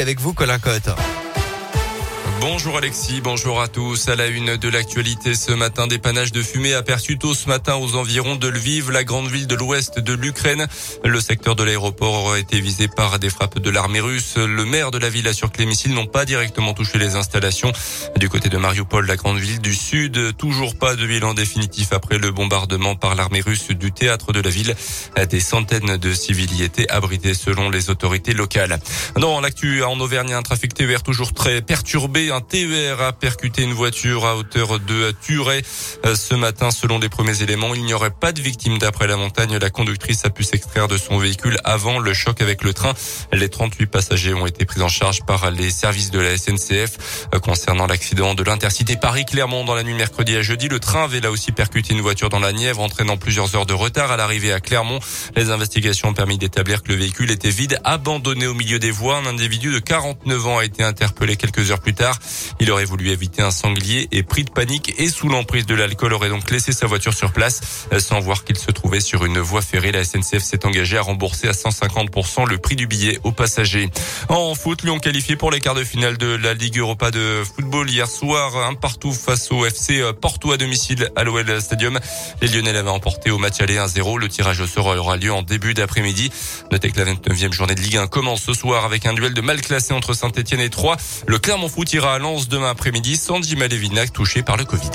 avec vous, Colin Cotte. Bonjour Alexis, bonjour à tous. À la une de l'actualité ce matin, dépannage de fumée aperçu tôt ce matin aux environs de Lviv, la grande ville de l'ouest de l'Ukraine. Le secteur de l'aéroport aurait été visé par des frappes de l'armée russe. Le maire de la ville assure que les missiles n'ont pas directement touché les installations. Du côté de Mariupol, la grande ville du sud, toujours pas de bilan définitif après le bombardement par l'armée russe du théâtre de la ville. Des centaines de civils y étaient abrités selon les autorités locales. Dans l'actu en Auvergne, un trafic TER toujours très perturbé un TER a percuté une voiture à hauteur de Turet. Euh, ce matin, selon les premiers éléments, il n'y aurait pas de victime d'après la montagne. La conductrice a pu s'extraire de son véhicule avant le choc avec le train. Les 38 passagers ont été pris en charge par les services de la SNCF. Euh, concernant l'accident de l'intercité Paris-Clermont dans la nuit mercredi à jeudi, le train avait là aussi percuté une voiture dans la Nièvre, entraînant plusieurs heures de retard à l'arrivée à Clermont. Les investigations ont permis d'établir que le véhicule était vide, abandonné au milieu des voies. Un individu de 49 ans a été interpellé quelques heures plus tard. Il aurait voulu éviter un sanglier et pris de panique et sous l'emprise de l'alcool aurait donc laissé sa voiture sur place euh, sans voir qu'il se trouvait sur une voie ferrée. La SNCF s'est engagée à rembourser à 150% le prix du billet aux passagers. En foot, Lyon qualifié pour les quarts de finale de la Ligue Europa de football hier soir, un partout face au FC Porto à domicile à l'OL Stadium. Les Lyonnais l'avaient emporté au match aller 1-0. Le tirage au sort aura lieu en début d'après-midi. Notez que la 29e journée de Ligue 1 commence ce soir avec un duel de mal classé entre Saint-Etienne et Troyes. Le Clermont Foot à Lens demain après-midi. Sandy Malévinac touché par le Covid.